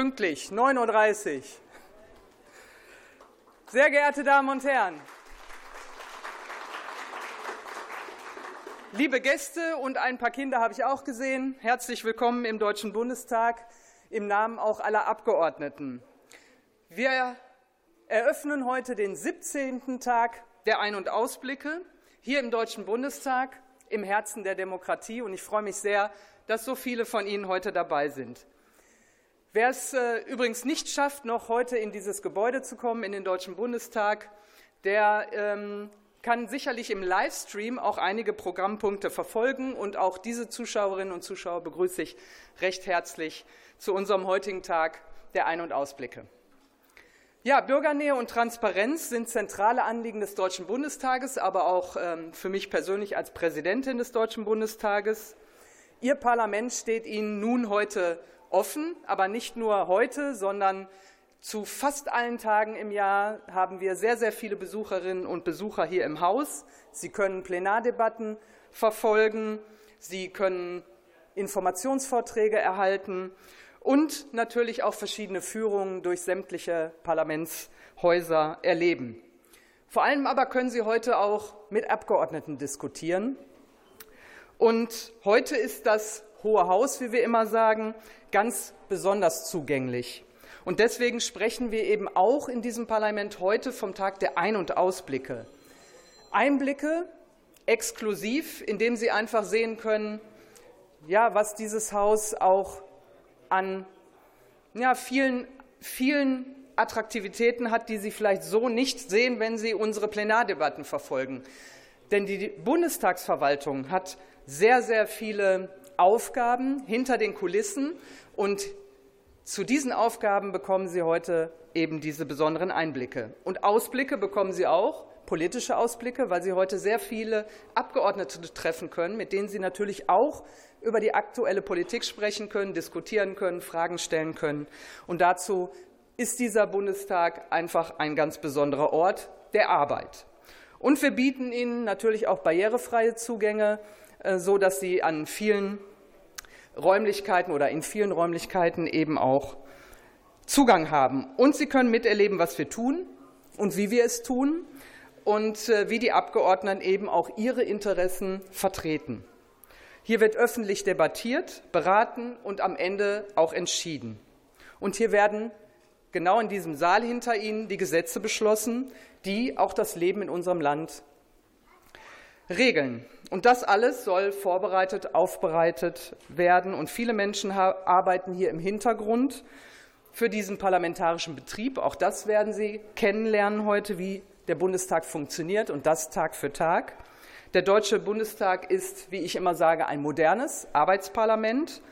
pünktlich, 9.30 Uhr. Sehr geehrte Damen und Herren, liebe Gäste und ein paar Kinder habe ich auch gesehen, herzlich willkommen im Deutschen Bundestag im Namen auch aller Abgeordneten. Wir eröffnen heute den 17. Tag der Ein- und Ausblicke hier im Deutschen Bundestag im Herzen der Demokratie. Und ich freue mich sehr, dass so viele von Ihnen heute dabei sind. Wer es äh, übrigens nicht schafft, noch heute in dieses Gebäude zu kommen, in den Deutschen Bundestag, der ähm, kann sicherlich im Livestream auch einige Programmpunkte verfolgen. Und auch diese Zuschauerinnen und Zuschauer begrüße ich recht herzlich zu unserem heutigen Tag der Ein- und Ausblicke. Ja, Bürgernähe und Transparenz sind zentrale Anliegen des Deutschen Bundestages, aber auch ähm, für mich persönlich als Präsidentin des Deutschen Bundestages. Ihr Parlament steht Ihnen nun heute offen, aber nicht nur heute, sondern zu fast allen Tagen im Jahr haben wir sehr, sehr viele Besucherinnen und Besucher hier im Haus. Sie können Plenardebatten verfolgen, Sie können Informationsvorträge erhalten und natürlich auch verschiedene Führungen durch sämtliche Parlamentshäuser erleben. Vor allem aber können Sie heute auch mit Abgeordneten diskutieren. Und heute ist das Hohe Haus, wie wir immer sagen, ganz besonders zugänglich. Und deswegen sprechen wir eben auch in diesem Parlament heute vom Tag der Ein- und Ausblicke. Einblicke exklusiv, indem Sie einfach sehen können, ja, was dieses Haus auch an ja, vielen, vielen Attraktivitäten hat, die Sie vielleicht so nicht sehen, wenn Sie unsere Plenardebatten verfolgen. Denn die Bundestagsverwaltung hat sehr, sehr viele Aufgaben hinter den Kulissen und zu diesen Aufgaben bekommen Sie heute eben diese besonderen Einblicke. Und Ausblicke bekommen Sie auch, politische Ausblicke, weil Sie heute sehr viele Abgeordnete treffen können, mit denen Sie natürlich auch über die aktuelle Politik sprechen können, diskutieren können, Fragen stellen können. Und dazu ist dieser Bundestag einfach ein ganz besonderer Ort der Arbeit. Und wir bieten Ihnen natürlich auch barrierefreie Zugänge, äh, so dass Sie an vielen Räumlichkeiten oder in vielen Räumlichkeiten eben auch Zugang haben. Und Sie können miterleben, was wir tun und wie wir es tun und äh, wie die Abgeordneten eben auch ihre Interessen vertreten. Hier wird öffentlich debattiert, beraten und am Ende auch entschieden. Und hier werden genau in diesem Saal hinter Ihnen die Gesetze beschlossen, die auch das Leben in unserem Land regeln. Und das alles soll vorbereitet, aufbereitet werden. Und viele Menschen arbeiten hier im Hintergrund für diesen parlamentarischen Betrieb. Auch das werden Sie kennenlernen heute, wie der Bundestag funktioniert und das Tag für Tag. Der Deutsche Bundestag ist, wie ich immer sage, ein modernes Arbeitsparlament.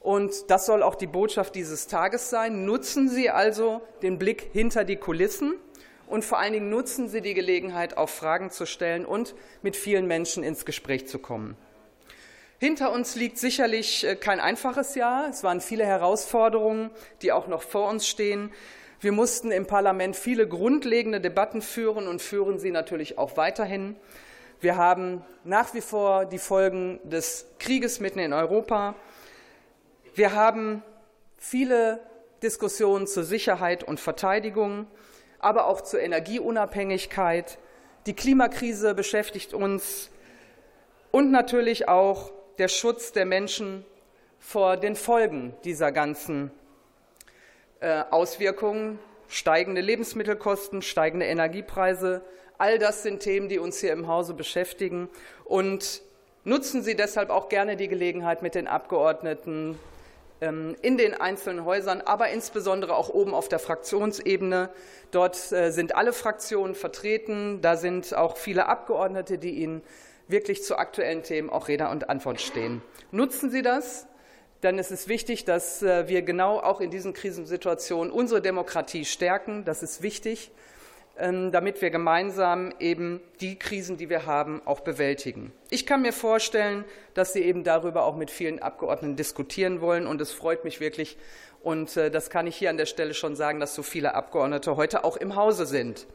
Und das soll auch die Botschaft dieses Tages sein. Nutzen Sie also den Blick hinter die Kulissen und vor allen Dingen nutzen Sie die Gelegenheit, auch Fragen zu stellen und mit vielen Menschen ins Gespräch zu kommen. Hinter uns liegt sicherlich äh, kein einfaches Jahr. Es waren viele Herausforderungen, die auch noch vor uns stehen. Wir mussten im Parlament viele grundlegende Debatten führen und führen sie natürlich auch weiterhin. Wir haben nach wie vor die Folgen des Krieges mitten in Europa. Wir haben viele Diskussionen zur Sicherheit und Verteidigung aber auch zur Energieunabhängigkeit. Die Klimakrise beschäftigt uns und natürlich auch der Schutz der Menschen vor den Folgen dieser ganzen äh, Auswirkungen, steigende Lebensmittelkosten, steigende Energiepreise. All das sind Themen, die uns hier im Hause beschäftigen. Und nutzen Sie deshalb auch gerne die Gelegenheit, mit den Abgeordneten in den einzelnen Häusern, aber insbesondere auch oben auf der Fraktionsebene. Dort äh, sind alle Fraktionen vertreten. Da sind auch viele Abgeordnete, die Ihnen wirklich zu aktuellen Themen auch Rede und Antwort stehen. Nutzen Sie das, denn es ist wichtig, dass äh, wir genau auch in diesen Krisensituationen unsere Demokratie stärken. Das ist wichtig. Ähm, damit wir gemeinsam eben die Krisen, die wir haben, auch bewältigen. Ich kann mir vorstellen, dass Sie eben darüber auch mit vielen Abgeordneten diskutieren wollen. Und es freut mich wirklich, und äh, das kann ich hier an der Stelle schon sagen, dass so viele Abgeordnete heute auch im Hause sind.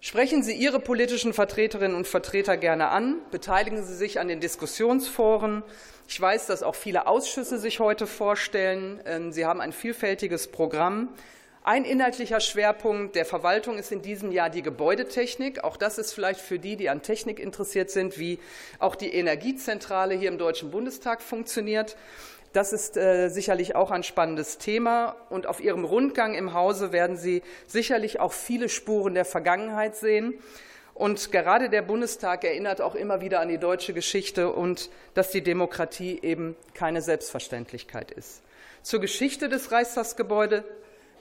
Sprechen Sie Ihre politischen Vertreterinnen und Vertreter gerne an, beteiligen Sie sich an den Diskussionsforen. Ich weiß, dass auch viele Ausschüsse sich heute vorstellen. Ähm, Sie haben ein vielfältiges Programm. Ein inhaltlicher Schwerpunkt der Verwaltung ist in diesem Jahr die Gebäudetechnik. Auch das ist vielleicht für die, die an Technik interessiert sind, wie auch die Energiezentrale hier im Deutschen Bundestag funktioniert. Das ist äh, sicherlich auch ein spannendes Thema. Und auf Ihrem Rundgang im Hause werden Sie sicherlich auch viele Spuren der Vergangenheit sehen. Und gerade der Bundestag erinnert auch immer wieder an die deutsche Geschichte und dass die Demokratie eben keine Selbstverständlichkeit ist. Zur Geschichte des Reichstagsgebäudes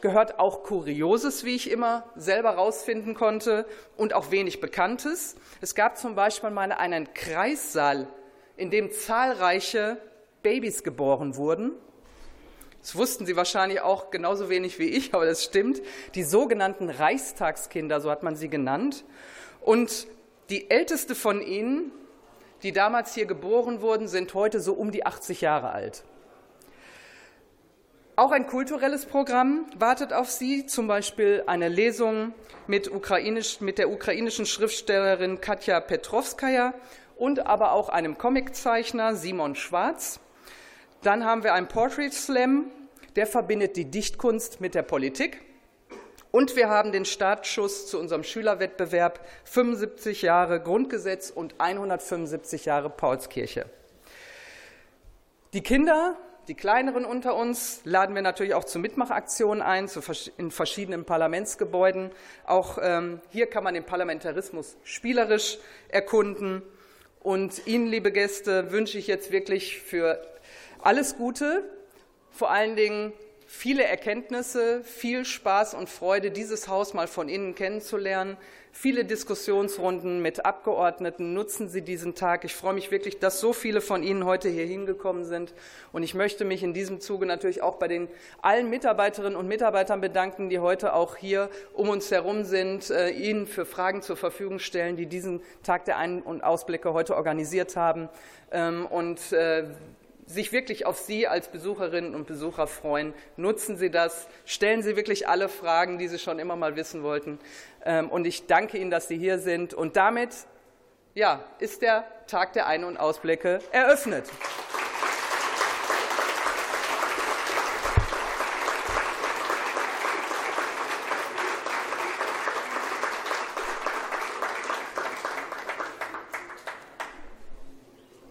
gehört auch Kurioses, wie ich immer selber herausfinden konnte, und auch wenig Bekanntes. Es gab zum Beispiel mal einen Kreissaal, in dem zahlreiche Babys geboren wurden. Das wussten Sie wahrscheinlich auch genauso wenig wie ich, aber das stimmt. Die sogenannten Reichstagskinder, so hat man sie genannt. Und die älteste von ihnen, die damals hier geboren wurden, sind heute so um die 80 Jahre alt. Auch ein kulturelles Programm wartet auf Sie, zum Beispiel eine Lesung mit, ukrainisch, mit der ukrainischen Schriftstellerin Katja Petrovskaya und aber auch einem Comiczeichner Simon Schwarz. Dann haben wir einen Portrait Slam, der verbindet die Dichtkunst mit der Politik. Und wir haben den Startschuss zu unserem Schülerwettbewerb 75 Jahre Grundgesetz und 175 Jahre Paulskirche. Die Kinder, die kleineren unter uns, laden wir natürlich auch zu Mitmachaktionen ein, in verschiedenen Parlamentsgebäuden. Auch ähm, hier kann man den Parlamentarismus spielerisch erkunden. Und Ihnen, liebe Gäste, wünsche ich jetzt wirklich für alles Gute, vor allen Dingen viele Erkenntnisse, viel Spaß und Freude, dieses Haus mal von innen kennenzulernen. Viele Diskussionsrunden mit Abgeordneten. Nutzen Sie diesen Tag. Ich freue mich wirklich, dass so viele von Ihnen heute hier hingekommen sind. Und ich möchte mich in diesem Zuge natürlich auch bei den allen Mitarbeiterinnen und Mitarbeitern bedanken, die heute auch hier um uns herum sind, äh, Ihnen für Fragen zur Verfügung stellen, die diesen Tag der Ein- und Ausblicke heute organisiert haben. Ähm, und äh, sich wirklich auf Sie als Besucherinnen und Besucher freuen. Nutzen Sie das, stellen Sie wirklich alle Fragen, die Sie schon immer mal wissen wollten. Ähm, und ich danke Ihnen, dass Sie hier sind. Und damit ja, ist der Tag der Ein- und Ausblicke eröffnet.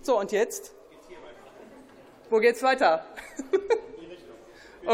So, und jetzt wo geht's weiter?